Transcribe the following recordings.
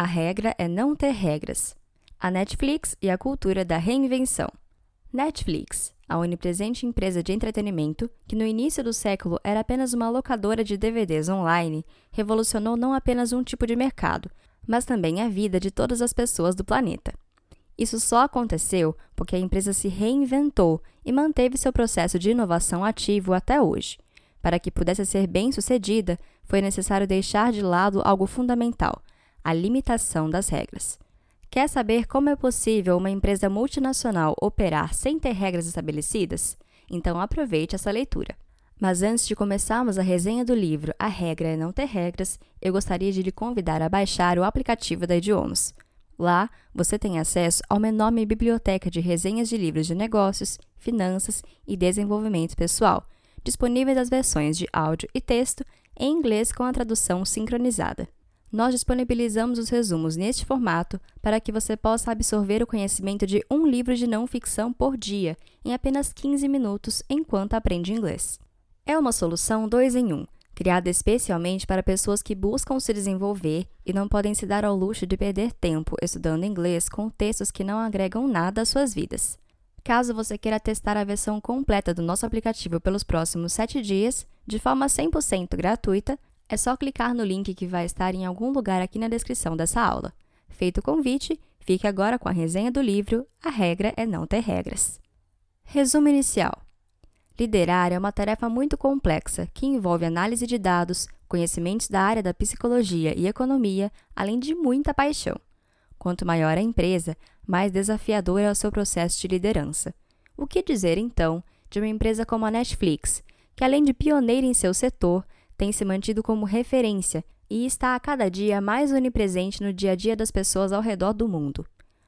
A regra é não ter regras. A Netflix e a cultura da reinvenção. Netflix, a onipresente empresa de entretenimento, que no início do século era apenas uma locadora de DVDs online, revolucionou não apenas um tipo de mercado, mas também a vida de todas as pessoas do planeta. Isso só aconteceu porque a empresa se reinventou e manteve seu processo de inovação ativo até hoje. Para que pudesse ser bem sucedida, foi necessário deixar de lado algo fundamental: a limitação das regras. Quer saber como é possível uma empresa multinacional operar sem ter regras estabelecidas? Então aproveite essa leitura. Mas antes de começarmos a resenha do livro A Regra é Não Ter Regras, eu gostaria de lhe convidar a baixar o aplicativo da Idiomas. Lá, você tem acesso a uma enorme biblioteca de resenhas de livros de negócios, finanças e desenvolvimento pessoal, disponíveis as versões de áudio e texto em inglês com a tradução sincronizada. Nós disponibilizamos os resumos neste formato para que você possa absorver o conhecimento de um livro de não ficção por dia em apenas 15 minutos enquanto aprende inglês. É uma solução 2 em 1, um, criada especialmente para pessoas que buscam se desenvolver e não podem se dar ao luxo de perder tempo estudando inglês com textos que não agregam nada às suas vidas. Caso você queira testar a versão completa do nosso aplicativo pelos próximos 7 dias, de forma 100% gratuita, é só clicar no link que vai estar em algum lugar aqui na descrição dessa aula. Feito o convite, fique agora com a resenha do livro A Regra é Não Ter Regras. Resumo inicial. Liderar é uma tarefa muito complexa que envolve análise de dados, conhecimentos da área da psicologia e economia, além de muita paixão. Quanto maior a empresa, mais desafiador é o seu processo de liderança. O que dizer, então, de uma empresa como a Netflix, que além de pioneira em seu setor, tem se mantido como referência e está a cada dia mais onipresente no dia a dia das pessoas ao redor do mundo.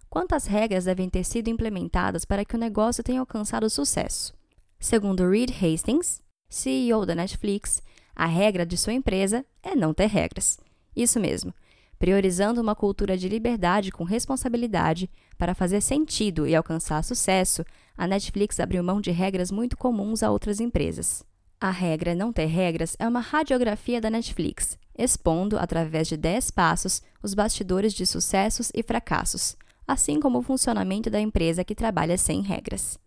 Quantas regras devem ter sido implementadas para que o negócio tenha alcançado sucesso? Segundo Reed Hastings, CEO da Netflix, a regra de sua empresa é não ter regras. Isso mesmo, priorizando uma cultura de liberdade com responsabilidade para fazer sentido e alcançar sucesso, a Netflix abriu mão de regras muito comuns a outras empresas. A regra Não Ter Regras é uma radiografia da Netflix, expondo, através de 10 passos, os bastidores de sucessos e fracassos, assim como o funcionamento da empresa que trabalha sem regras.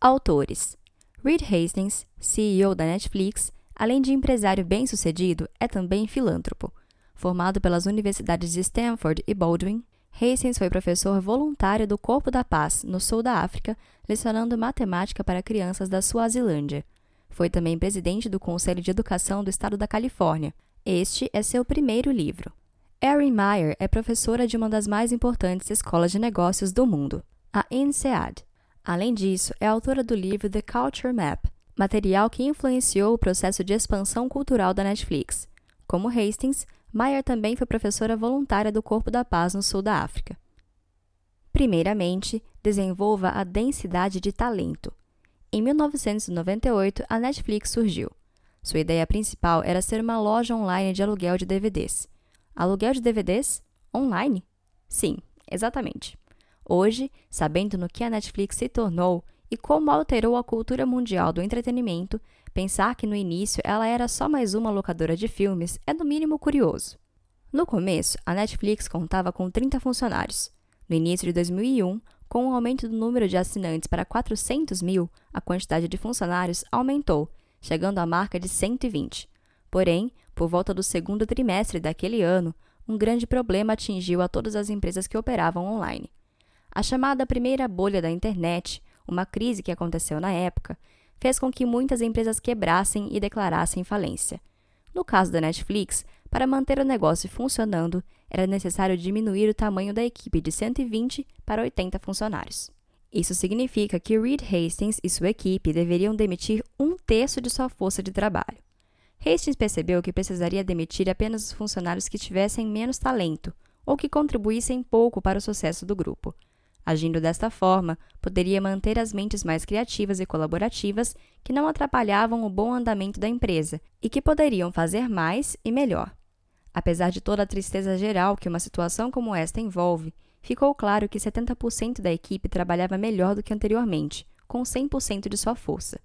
Autores: Reed Hastings, CEO da Netflix, além de empresário bem-sucedido, é também filântropo. Formado pelas universidades de Stanford e Baldwin, Hastings foi professor voluntário do Corpo da Paz, no sul da África, lecionando matemática para crianças da Suazilândia. Foi também presidente do Conselho de Educação do Estado da Califórnia. Este é seu primeiro livro. Erin Meyer é professora de uma das mais importantes escolas de negócios do mundo, a INSEAD. Além disso, é autora do livro The Culture Map, material que influenciou o processo de expansão cultural da Netflix. Como Hastings, Meyer também foi professora voluntária do Corpo da Paz no sul da África. Primeiramente, desenvolva a densidade de talento. Em 1998, a Netflix surgiu. Sua ideia principal era ser uma loja online de aluguel de DVDs. Aluguel de DVDs? Online? Sim, exatamente. Hoje, sabendo no que a Netflix se tornou e como alterou a cultura mundial do entretenimento, pensar que no início ela era só mais uma locadora de filmes é no mínimo curioso. No começo, a Netflix contava com 30 funcionários. No início de 2001, com o aumento do número de assinantes para 400 mil, a quantidade de funcionários aumentou, chegando à marca de 120. Porém, por volta do segundo trimestre daquele ano, um grande problema atingiu a todas as empresas que operavam online. A chamada primeira bolha da internet, uma crise que aconteceu na época, fez com que muitas empresas quebrassem e declarassem falência. No caso da Netflix, para manter o negócio funcionando, era necessário diminuir o tamanho da equipe de 120 para 80 funcionários. Isso significa que Reed Hastings e sua equipe deveriam demitir um terço de sua força de trabalho. Hastings percebeu que precisaria demitir apenas os funcionários que tivessem menos talento ou que contribuíssem pouco para o sucesso do grupo. Agindo desta forma, poderia manter as mentes mais criativas e colaborativas que não atrapalhavam o bom andamento da empresa e que poderiam fazer mais e melhor. Apesar de toda a tristeza geral que uma situação como esta envolve, ficou claro que 70% da equipe trabalhava melhor do que anteriormente, com 100% de sua força.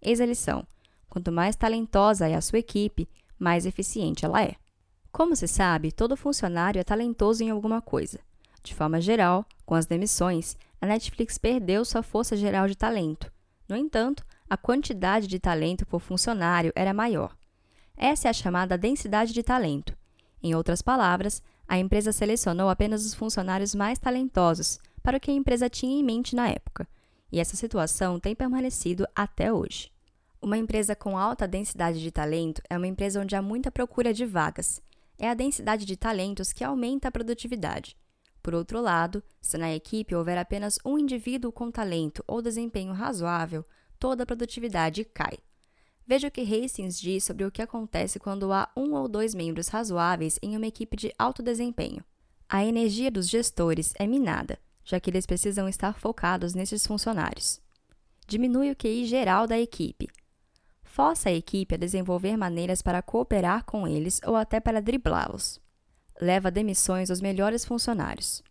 Eis a lição: quanto mais talentosa é a sua equipe, mais eficiente ela é. Como se sabe, todo funcionário é talentoso em alguma coisa. De forma geral, com as demissões, a Netflix perdeu sua força geral de talento. No entanto, a quantidade de talento por funcionário era maior. Essa é a chamada densidade de talento. Em outras palavras, a empresa selecionou apenas os funcionários mais talentosos para o que a empresa tinha em mente na época, e essa situação tem permanecido até hoje. Uma empresa com alta densidade de talento é uma empresa onde há muita procura de vagas é a densidade de talentos que aumenta a produtividade. Por outro lado, se na equipe houver apenas um indivíduo com talento ou desempenho razoável, toda a produtividade cai. Veja o que Hastings diz sobre o que acontece quando há um ou dois membros razoáveis em uma equipe de alto desempenho. A energia dos gestores é minada, já que eles precisam estar focados nesses funcionários. Diminui o QI geral da equipe, força a equipe a desenvolver maneiras para cooperar com eles ou até para driblá-los. Leva a demissões dos melhores funcionários.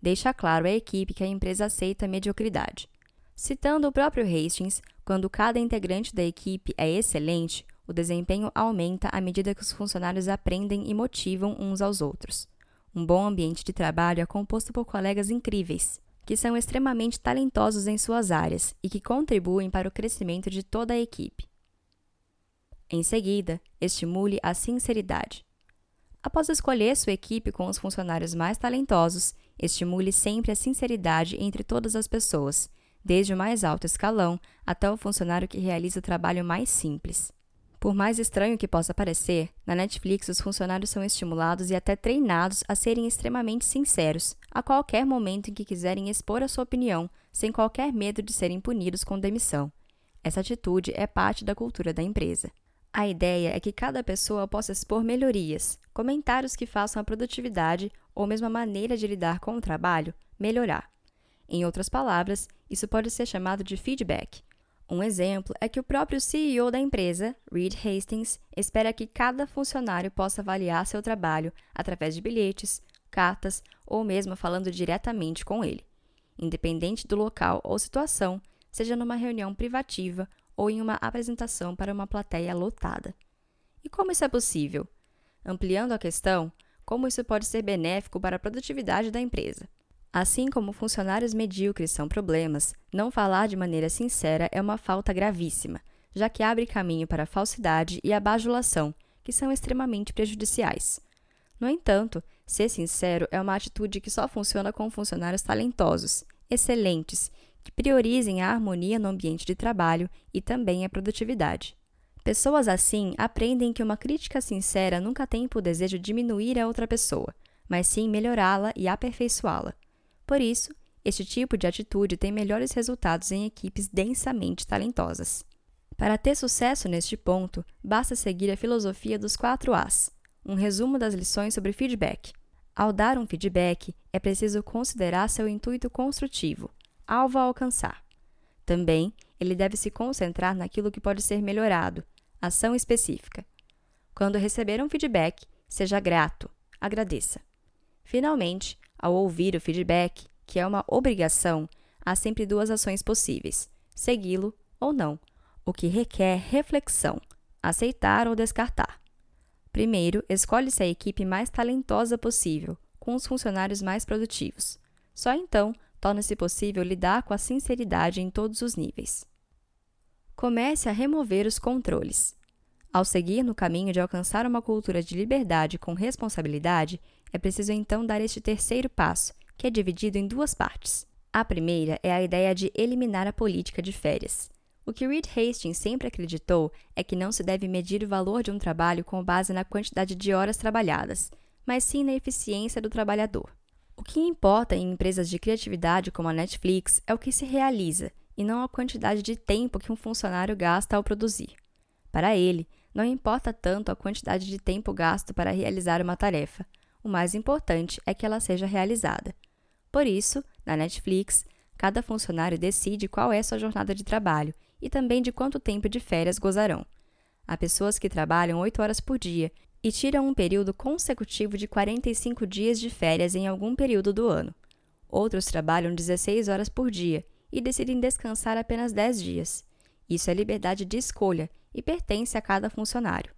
Deixa claro à equipe que a empresa aceita a mediocridade. Citando o próprio Hastings, quando cada integrante da equipe é excelente, o desempenho aumenta à medida que os funcionários aprendem e motivam uns aos outros. Um bom ambiente de trabalho é composto por colegas incríveis, que são extremamente talentosos em suas áreas e que contribuem para o crescimento de toda a equipe. Em seguida, estimule a sinceridade. Após escolher sua equipe com os funcionários mais talentosos, estimule sempre a sinceridade entre todas as pessoas, desde o mais alto escalão até o funcionário que realiza o trabalho mais simples. Por mais estranho que possa parecer, na Netflix os funcionários são estimulados e até treinados a serem extremamente sinceros, a qualquer momento em que quiserem expor a sua opinião, sem qualquer medo de serem punidos com demissão. Essa atitude é parte da cultura da empresa. A ideia é que cada pessoa possa expor melhorias, comentários que façam a produtividade ou mesmo a maneira de lidar com o trabalho melhorar. Em outras palavras, isso pode ser chamado de feedback. Um exemplo é que o próprio CEO da empresa, Reed Hastings, espera que cada funcionário possa avaliar seu trabalho através de bilhetes, cartas ou mesmo falando diretamente com ele. Independente do local ou situação, seja numa reunião privativa ou em uma apresentação para uma plateia lotada. E como isso é possível? Ampliando a questão, como isso pode ser benéfico para a produtividade da empresa? Assim como funcionários medíocres são problemas, não falar de maneira sincera é uma falta gravíssima, já que abre caminho para a falsidade e a bajulação, que são extremamente prejudiciais. No entanto, ser sincero é uma atitude que só funciona com funcionários talentosos, excelentes que priorizem a harmonia no ambiente de trabalho e também a produtividade. Pessoas assim aprendem que uma crítica sincera nunca tem por desejo diminuir a outra pessoa, mas sim melhorá-la e aperfeiçoá-la. Por isso, este tipo de atitude tem melhores resultados em equipes densamente talentosas. Para ter sucesso neste ponto, basta seguir a filosofia dos 4 As, um resumo das lições sobre feedback. Ao dar um feedback, é preciso considerar seu intuito construtivo, alvo a alcançar. Também, ele deve se concentrar naquilo que pode ser melhorado, ação específica. Quando receber um feedback, seja grato, agradeça. Finalmente, ao ouvir o feedback, que é uma obrigação, há sempre duas ações possíveis: segui-lo ou não, o que requer reflexão, aceitar ou descartar. Primeiro, escolhe-se a equipe mais talentosa possível, com os funcionários mais produtivos. Só então torna-se possível lidar com a sinceridade em todos os níveis. Comece a remover os controles. Ao seguir no caminho de alcançar uma cultura de liberdade com responsabilidade, é preciso então dar este terceiro passo, que é dividido em duas partes. A primeira é a ideia de eliminar a política de férias. O que Reed Hastings sempre acreditou é que não se deve medir o valor de um trabalho com base na quantidade de horas trabalhadas, mas sim na eficiência do trabalhador. O que importa em empresas de criatividade como a Netflix é o que se realiza e não a quantidade de tempo que um funcionário gasta ao produzir. Para ele, não importa tanto a quantidade de tempo gasto para realizar uma tarefa, o mais importante é que ela seja realizada. Por isso, na Netflix, cada funcionário decide qual é sua jornada de trabalho e também de quanto tempo de férias gozarão. Há pessoas que trabalham 8 horas por dia e tiram um período consecutivo de 45 dias de férias em algum período do ano. Outros trabalham 16 horas por dia e decidem descansar apenas 10 dias. Isso é liberdade de escolha e pertence a cada funcionário.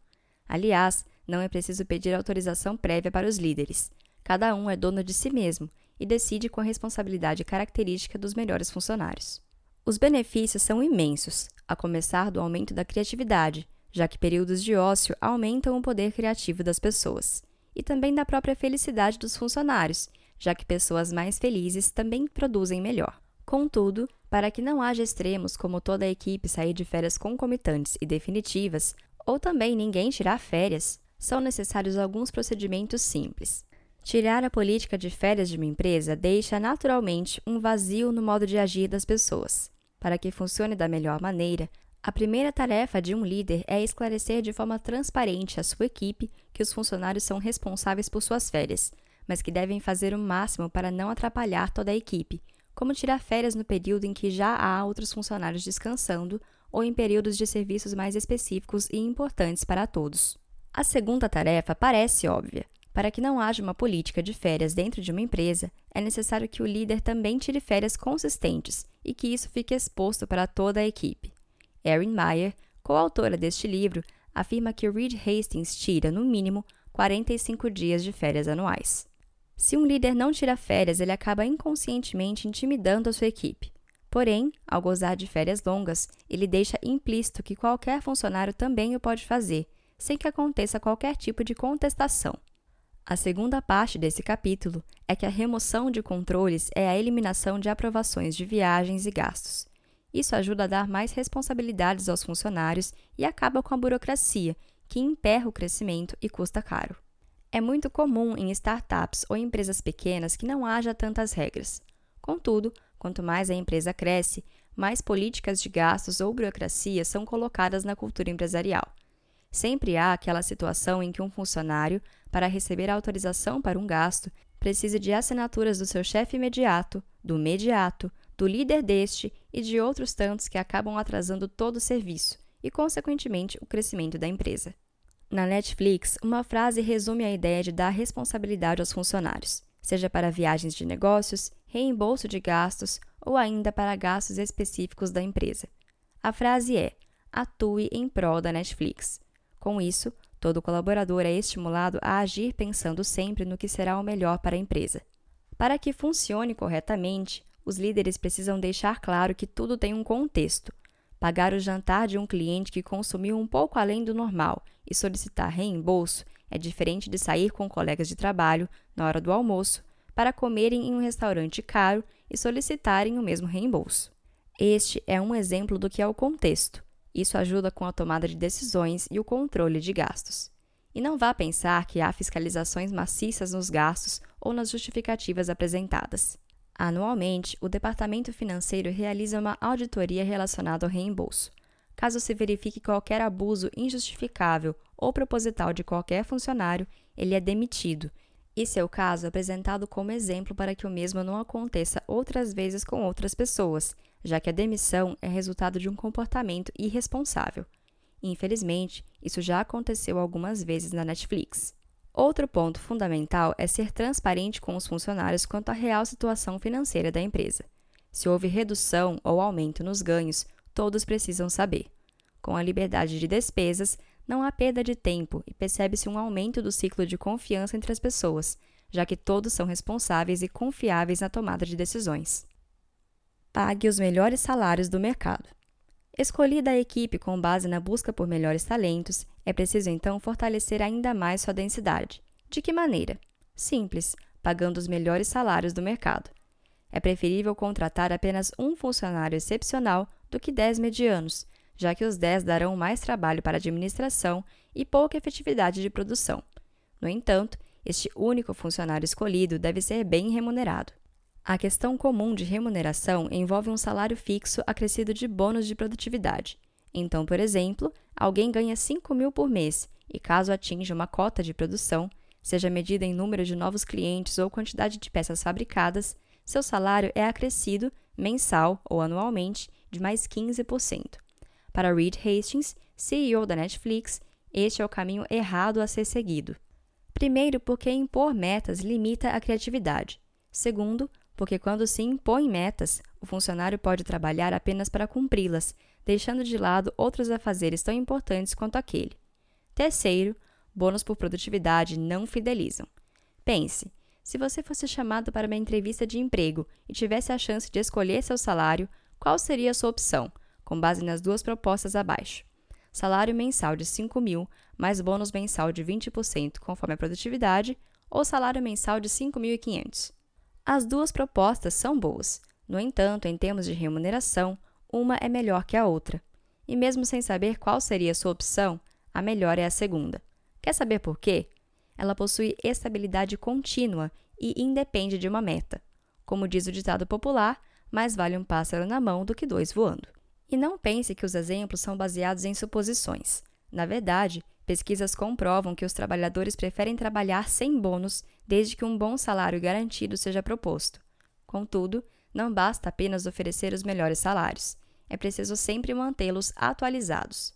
Aliás, não é preciso pedir autorização prévia para os líderes. Cada um é dono de si mesmo e decide com a responsabilidade característica dos melhores funcionários. Os benefícios são imensos, a começar do aumento da criatividade, já que períodos de ócio aumentam o poder criativo das pessoas, e também da própria felicidade dos funcionários, já que pessoas mais felizes também produzem melhor. Contudo, para que não haja extremos como toda a equipe sair de férias concomitantes e definitivas, ou também ninguém tirar férias, são necessários alguns procedimentos simples. Tirar a política de férias de uma empresa deixa naturalmente um vazio no modo de agir das pessoas. Para que funcione da melhor maneira, a primeira tarefa de um líder é esclarecer de forma transparente à sua equipe que os funcionários são responsáveis por suas férias, mas que devem fazer o máximo para não atrapalhar toda a equipe, como tirar férias no período em que já há outros funcionários descansando ou em períodos de serviços mais específicos e importantes para todos. A segunda tarefa parece óbvia. Para que não haja uma política de férias dentro de uma empresa, é necessário que o líder também tire férias consistentes e que isso fique exposto para toda a equipe. Erin Meyer, coautora deste livro, afirma que Reed Hastings tira, no mínimo, 45 dias de férias anuais. Se um líder não tira férias, ele acaba inconscientemente intimidando a sua equipe. Porém, ao gozar de férias longas, ele deixa implícito que qualquer funcionário também o pode fazer, sem que aconteça qualquer tipo de contestação. A segunda parte desse capítulo é que a remoção de controles é a eliminação de aprovações de viagens e gastos. Isso ajuda a dar mais responsabilidades aos funcionários e acaba com a burocracia, que emperra o crescimento e custa caro. É muito comum em startups ou empresas pequenas que não haja tantas regras. Contudo, quanto mais a empresa cresce, mais políticas de gastos ou burocracia são colocadas na cultura empresarial. Sempre há aquela situação em que um funcionário, para receber autorização para um gasto, precisa de assinaturas do seu chefe imediato, do mediato, do líder deste e de outros tantos que acabam atrasando todo o serviço e, consequentemente, o crescimento da empresa. Na Netflix, uma frase resume a ideia de dar responsabilidade aos funcionários, seja para viagens de negócios, reembolso de gastos ou ainda para gastos específicos da empresa. A frase é: atue em prol da Netflix. Com isso, todo colaborador é estimulado a agir pensando sempre no que será o melhor para a empresa. Para que funcione corretamente, os líderes precisam deixar claro que tudo tem um contexto. Pagar o jantar de um cliente que consumiu um pouco além do normal e solicitar reembolso é diferente de sair com colegas de trabalho na hora do almoço para comerem em um restaurante caro e solicitarem o mesmo reembolso. Este é um exemplo do que é o contexto. Isso ajuda com a tomada de decisões e o controle de gastos. E não vá pensar que há fiscalizações maciças nos gastos ou nas justificativas apresentadas. Anualmente, o Departamento Financeiro realiza uma auditoria relacionada ao reembolso. Caso se verifique qualquer abuso injustificável ou proposital de qualquer funcionário, ele é demitido. E seu caso é apresentado como exemplo para que o mesmo não aconteça outras vezes com outras pessoas, já que a demissão é resultado de um comportamento irresponsável. Infelizmente, isso já aconteceu algumas vezes na Netflix. Outro ponto fundamental é ser transparente com os funcionários quanto à real situação financeira da empresa. Se houve redução ou aumento nos ganhos, todos precisam saber. Com a liberdade de despesas, não há perda de tempo e percebe-se um aumento do ciclo de confiança entre as pessoas, já que todos são responsáveis e confiáveis na tomada de decisões. Pague os melhores salários do mercado. Escolhida a equipe com base na busca por melhores talentos, é preciso então fortalecer ainda mais sua densidade. De que maneira? Simples, pagando os melhores salários do mercado. É preferível contratar apenas um funcionário excepcional do que dez medianos, já que os dez darão mais trabalho para a administração e pouca efetividade de produção. No entanto, este único funcionário escolhido deve ser bem remunerado. A questão comum de remuneração envolve um salário fixo acrescido de bônus de produtividade. Então, por exemplo, alguém ganha 5 mil por mês e, caso atinja uma cota de produção, seja medida em número de novos clientes ou quantidade de peças fabricadas, seu salário é acrescido, mensal ou anualmente, de mais 15%. Para Reed Hastings, CEO da Netflix, este é o caminho errado a ser seguido. Primeiro, porque impor metas limita a criatividade. Segundo, porque quando se impõe metas, o funcionário pode trabalhar apenas para cumpri-las, deixando de lado outros afazeres tão importantes quanto aquele. Terceiro, bônus por produtividade não fidelizam. Pense, se você fosse chamado para uma entrevista de emprego e tivesse a chance de escolher seu salário, qual seria a sua opção, com base nas duas propostas abaixo? Salário mensal de 5 mil, mais bônus mensal de 20% conforme a produtividade, ou salário mensal de 5.500. As duas propostas são boas. No entanto, em termos de remuneração, uma é melhor que a outra. E mesmo sem saber qual seria a sua opção, a melhor é a segunda. Quer saber por quê? Ela possui estabilidade contínua e independe de uma meta. Como diz o ditado popular, mais vale um pássaro na mão do que dois voando. E não pense que os exemplos são baseados em suposições. Na verdade, pesquisas comprovam que os trabalhadores preferem trabalhar sem bônus desde que um bom salário garantido seja proposto. Contudo, não basta apenas oferecer os melhores salários, é preciso sempre mantê-los atualizados.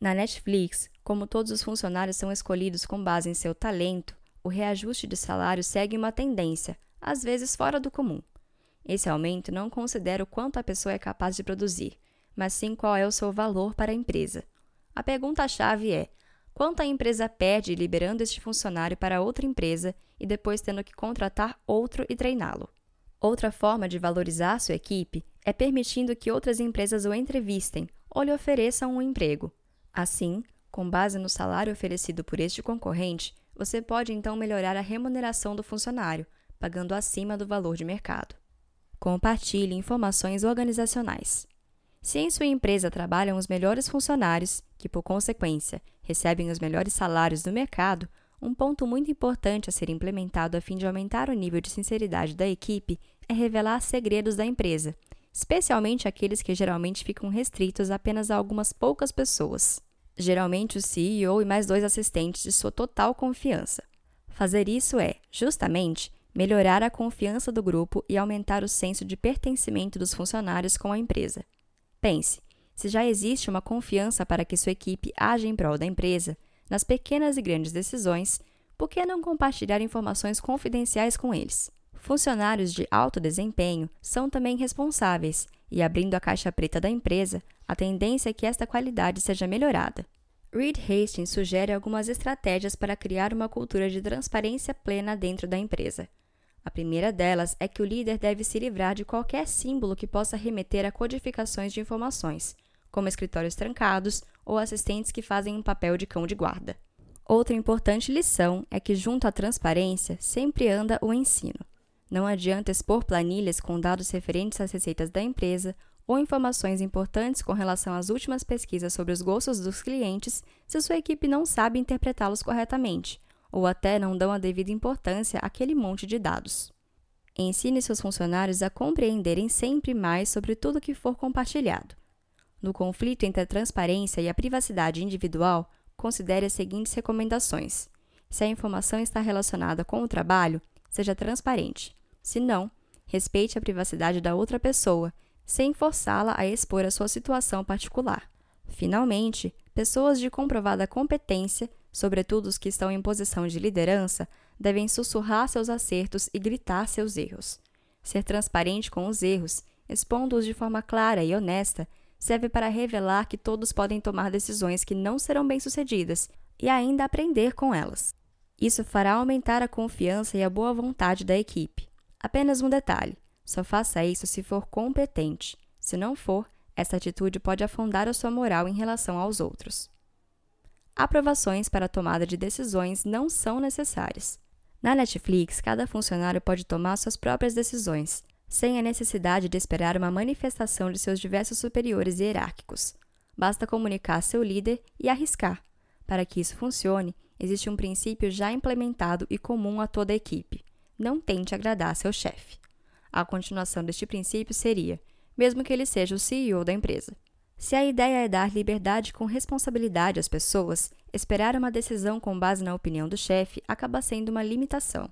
Na Netflix, como todos os funcionários são escolhidos com base em seu talento, o reajuste de salário segue uma tendência, às vezes fora do comum. Esse aumento não considera o quanto a pessoa é capaz de produzir, mas sim qual é o seu valor para a empresa. A pergunta-chave é: quanto a empresa perde liberando este funcionário para outra empresa e depois tendo que contratar outro e treiná-lo. Outra forma de valorizar sua equipe é permitindo que outras empresas o entrevistem ou lhe ofereçam um emprego. Assim, com base no salário oferecido por este concorrente, você pode então melhorar a remuneração do funcionário, pagando acima do valor de mercado. Compartilhe informações organizacionais. Se em sua empresa trabalham os melhores funcionários, que por consequência recebem os melhores salários do mercado, um ponto muito importante a ser implementado a fim de aumentar o nível de sinceridade da equipe é revelar segredos da empresa, especialmente aqueles que geralmente ficam restritos apenas a algumas poucas pessoas, geralmente o CEO e mais dois assistentes de sua total confiança. Fazer isso é, justamente, melhorar a confiança do grupo e aumentar o senso de pertencimento dos funcionários com a empresa. Pense, se já existe uma confiança para que sua equipe haja em prol da empresa, nas pequenas e grandes decisões, por que não compartilhar informações confidenciais com eles? Funcionários de alto desempenho são também responsáveis, e abrindo a caixa preta da empresa, a tendência é que esta qualidade seja melhorada. Reed Hastings sugere algumas estratégias para criar uma cultura de transparência plena dentro da empresa. A primeira delas é que o líder deve se livrar de qualquer símbolo que possa remeter a codificações de informações, como escritórios trancados ou assistentes que fazem um papel de cão de guarda. Outra importante lição é que, junto à transparência, sempre anda o ensino. Não adianta expor planilhas com dados referentes às receitas da empresa ou informações importantes com relação às últimas pesquisas sobre os gostos dos clientes se sua equipe não sabe interpretá-los corretamente, ou até não dão a devida importância àquele monte de dados. Ensine seus funcionários a compreenderem sempre mais sobre tudo que for compartilhado no conflito entre a transparência e a privacidade individual, considere as seguintes recomendações. Se a informação está relacionada com o trabalho, seja transparente. Se não, respeite a privacidade da outra pessoa, sem forçá-la a expor a sua situação particular. Finalmente, pessoas de comprovada competência, sobretudo os que estão em posição de liderança, devem sussurrar seus acertos e gritar seus erros. Ser transparente com os erros, expondo-os de forma clara e honesta, serve para revelar que todos podem tomar decisões que não serão bem-sucedidas e ainda aprender com elas. Isso fará aumentar a confiança e a boa vontade da equipe. Apenas um detalhe: só faça isso se for competente. Se não for, essa atitude pode afundar a sua moral em relação aos outros. Aprovações para a tomada de decisões não são necessárias. Na Netflix, cada funcionário pode tomar suas próprias decisões, sem a necessidade de esperar uma manifestação de seus diversos superiores hierárquicos. Basta comunicar seu líder e arriscar. Para que isso funcione, existe um princípio já implementado e comum a toda a equipe: não tente agradar seu chefe. A continuação deste princípio seria, mesmo que ele seja o CEO da empresa. Se a ideia é dar liberdade com responsabilidade às pessoas, esperar uma decisão com base na opinião do chefe acaba sendo uma limitação.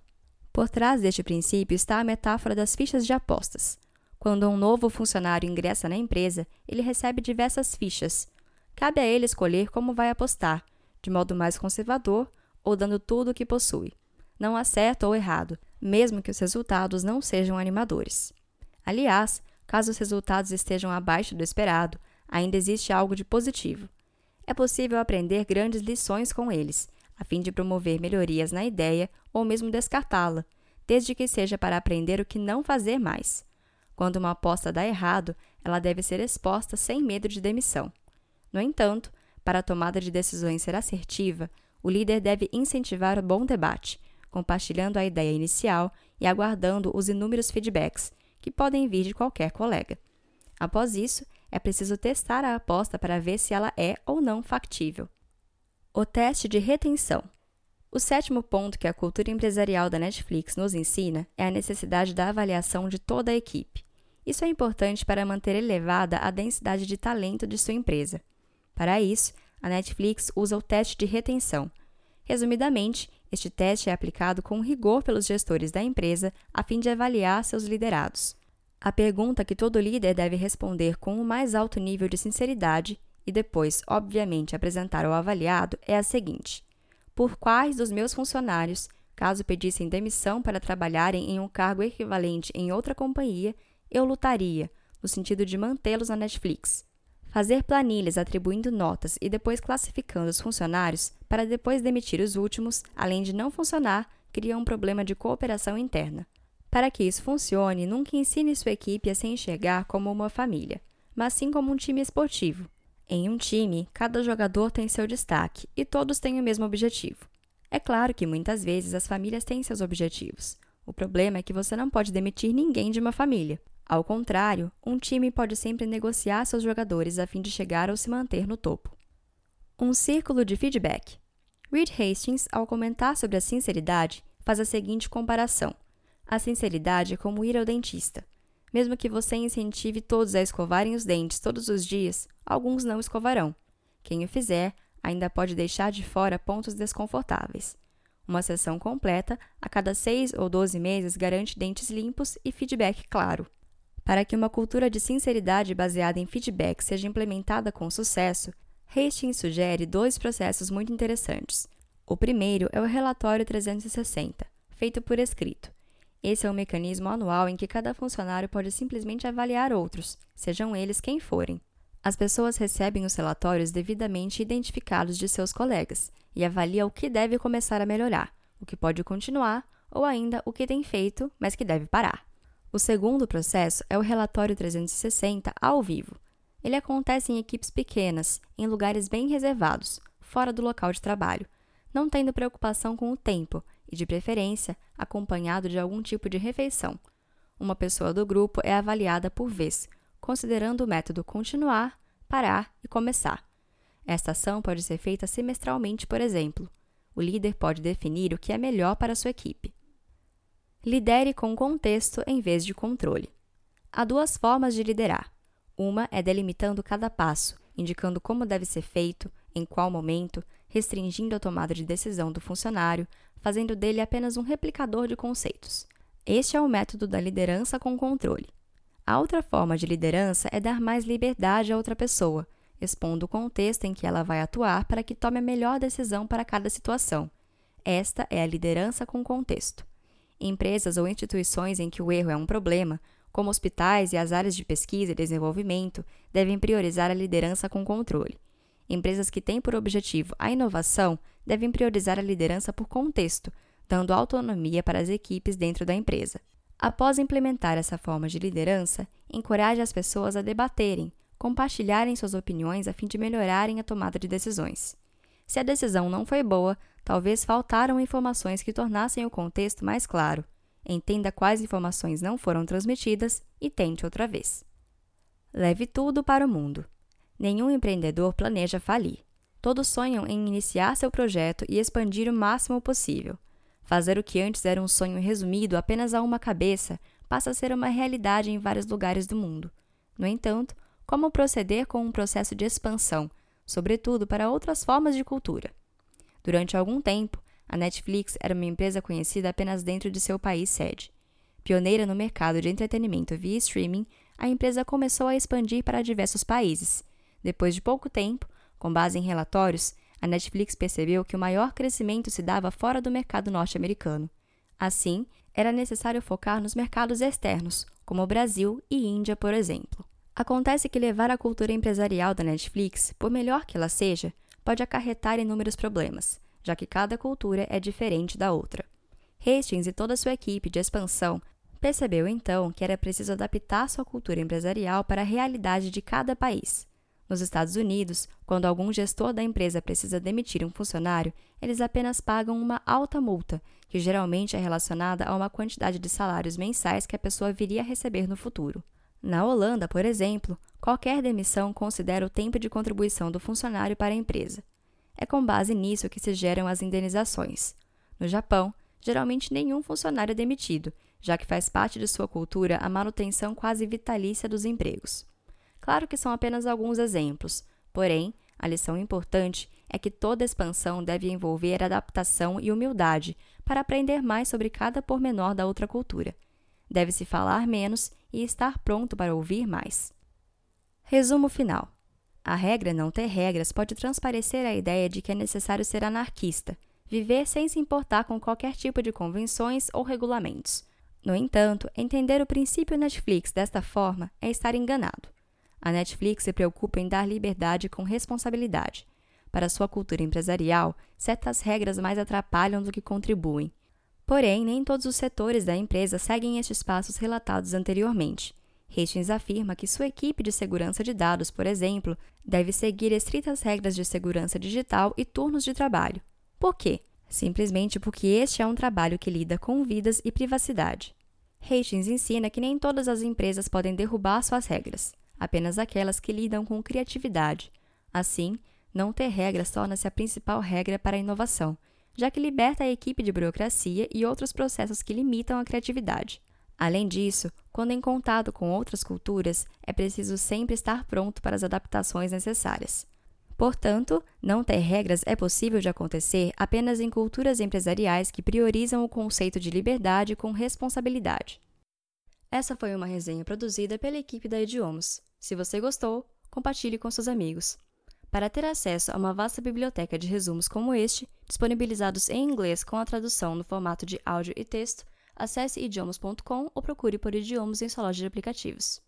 Por trás deste princípio está a metáfora das fichas de apostas. Quando um novo funcionário ingressa na empresa, ele recebe diversas fichas. Cabe a ele escolher como vai apostar, de modo mais conservador ou dando tudo o que possui. Não há certo ou errado, mesmo que os resultados não sejam animadores. Aliás, caso os resultados estejam abaixo do esperado, ainda existe algo de positivo. É possível aprender grandes lições com eles, a fim de promover melhorias na ideia ou mesmo descartá-la, desde que seja para aprender o que não fazer mais. Quando uma aposta dá errado, ela deve ser exposta sem medo de demissão. No entanto, para a tomada de decisões ser assertiva, o líder deve incentivar o bom debate, compartilhando a ideia inicial e aguardando os inúmeros feedbacks, que podem vir de qualquer colega. Após isso, é preciso testar a aposta para ver se ela é ou não factível. O teste de retenção. O sétimo ponto que a cultura empresarial da Netflix nos ensina é a necessidade da avaliação de toda a equipe. Isso é importante para manter elevada a densidade de talento de sua empresa. Para isso, a Netflix usa o teste de retenção. Resumidamente, este teste é aplicado com rigor pelos gestores da empresa a fim de avaliar seus liderados. A pergunta que todo líder deve responder com o mais alto nível de sinceridade e depois, obviamente, apresentar ao avaliado é a seguinte: Por quais dos meus funcionários, caso pedissem demissão para trabalharem em um cargo equivalente em outra companhia, eu lutaria, no sentido de mantê-los na Netflix? Fazer planilhas atribuindo notas e depois classificando os funcionários para depois demitir os últimos, além de não funcionar, cria um problema de cooperação interna. Para que isso funcione, nunca ensine sua equipe a se enxergar como uma família, mas sim como um time esportivo. Em um time, cada jogador tem seu destaque e todos têm o mesmo objetivo. É claro que muitas vezes as famílias têm seus objetivos. O problema é que você não pode demitir ninguém de uma família. Ao contrário, um time pode sempre negociar seus jogadores a fim de chegar ou se manter no topo. Um círculo de feedback. Reed Hastings, ao comentar sobre a sinceridade, faz a seguinte comparação: a sinceridade é como ir ao dentista. Mesmo que você incentive todos a escovarem os dentes todos os dias, alguns não escovarão. Quem o fizer ainda pode deixar de fora pontos desconfortáveis. Uma sessão completa a cada 6 ou 12 meses garante dentes limpos e feedback claro. Para que uma cultura de sinceridade baseada em feedback seja implementada com sucesso, Hastings sugere dois processos muito interessantes. O primeiro é o relatório 360, feito por escrito. Esse é um mecanismo anual em que cada funcionário pode simplesmente avaliar outros, sejam eles quem forem. As pessoas recebem os relatórios devidamente identificados de seus colegas e avaliam o que deve começar a melhorar, o que pode continuar ou ainda o que tem feito, mas que deve parar. O segundo processo é o relatório 360 ao vivo. Ele acontece em equipes pequenas, em lugares bem reservados, fora do local de trabalho, não tendo preocupação com o tempo e, de preferência, acompanhado de algum tipo de refeição. Uma pessoa do grupo é avaliada por vez, considerando o método continuar, parar e começar. Esta ação pode ser feita semestralmente, por exemplo. O líder pode definir o que é melhor para sua equipe. Lidere com contexto em vez de controle. Há duas formas de liderar. Uma é delimitando cada passo, indicando como deve ser feito, em qual momento, restringindo a tomada de decisão do funcionário, fazendo dele apenas um replicador de conceitos. Este é o método da liderança com controle. A outra forma de liderança é dar mais liberdade a outra pessoa, expondo o contexto em que ela vai atuar para que tome a melhor decisão para cada situação. Esta é a liderança com contexto. Empresas ou instituições em que o erro é um problema, como hospitais e as áreas de pesquisa e desenvolvimento, devem priorizar a liderança com controle. Empresas que têm por objetivo a inovação devem priorizar a liderança por contexto, dando autonomia para as equipes dentro da empresa. Após implementar essa forma de liderança, encoraje as pessoas a debaterem, compartilharem suas opiniões a fim de melhorarem a tomada de decisões. Se a decisão não foi boa, talvez faltaram informações que tornassem o contexto mais claro. Entenda quais informações não foram transmitidas e tente outra vez. Leve tudo para o mundo. Nenhum empreendedor planeja falir. Todos sonham em iniciar seu projeto e expandir o máximo possível. Fazer o que antes era um sonho resumido apenas a uma cabeça passa a ser uma realidade em vários lugares do mundo. No entanto, como proceder com um processo de expansão, sobretudo para outras formas de cultura? Durante algum tempo, a Netflix era uma empresa conhecida apenas dentro de seu país sede. Pioneira no mercado de entretenimento via streaming, a empresa começou a expandir para diversos países. Depois de pouco tempo, com base em relatórios, a Netflix percebeu que o maior crescimento se dava fora do mercado norte-americano. Assim, era necessário focar nos mercados externos, como o Brasil e Índia, por exemplo. Acontece que levar a cultura empresarial da Netflix, por melhor que ela seja, pode acarretar inúmeros problemas, já que cada cultura é diferente da outra. Hastings e toda sua equipe de expansão percebeu então que era preciso adaptar sua cultura empresarial para a realidade de cada país. Nos Estados Unidos, quando algum gestor da empresa precisa demitir um funcionário, eles apenas pagam uma alta multa, que geralmente é relacionada a uma quantidade de salários mensais que a pessoa viria a receber no futuro. Na Holanda, por exemplo, qualquer demissão considera o tempo de contribuição do funcionário para a empresa. É com base nisso que se geram as indenizações. No Japão, geralmente nenhum funcionário é demitido, já que faz parte de sua cultura a manutenção quase vitalícia dos empregos. Claro que são apenas alguns exemplos, porém, a lição importante é que toda expansão deve envolver adaptação e humildade para aprender mais sobre cada pormenor da outra cultura. Deve-se falar menos e estar pronto para ouvir mais. Resumo final: a regra não ter regras pode transparecer a ideia de que é necessário ser anarquista, viver sem se importar com qualquer tipo de convenções ou regulamentos. No entanto, entender o princípio Netflix desta forma é estar enganado. A Netflix se preocupa em dar liberdade com responsabilidade. Para sua cultura empresarial, certas regras mais atrapalham do que contribuem. Porém, nem todos os setores da empresa seguem estes passos relatados anteriormente. Hastings afirma que sua equipe de segurança de dados, por exemplo, deve seguir estritas regras de segurança digital e turnos de trabalho. Por quê? Simplesmente porque este é um trabalho que lida com vidas e privacidade. Hastings ensina que nem todas as empresas podem derrubar suas regras apenas aquelas que lidam com criatividade. Assim, não ter regras torna-se a principal regra para a inovação, já que liberta a equipe de burocracia e outros processos que limitam a criatividade. Além disso, quando em contato com outras culturas, é preciso sempre estar pronto para as adaptações necessárias. Portanto, não ter regras é possível de acontecer apenas em culturas empresariais que priorizam o conceito de liberdade com responsabilidade. Essa foi uma resenha produzida pela equipe da Idiomas. Se você gostou, compartilhe com seus amigos. Para ter acesso a uma vasta biblioteca de resumos como este, disponibilizados em inglês com a tradução no formato de áudio e texto, acesse idiomas.com ou procure por idiomas em sua loja de aplicativos.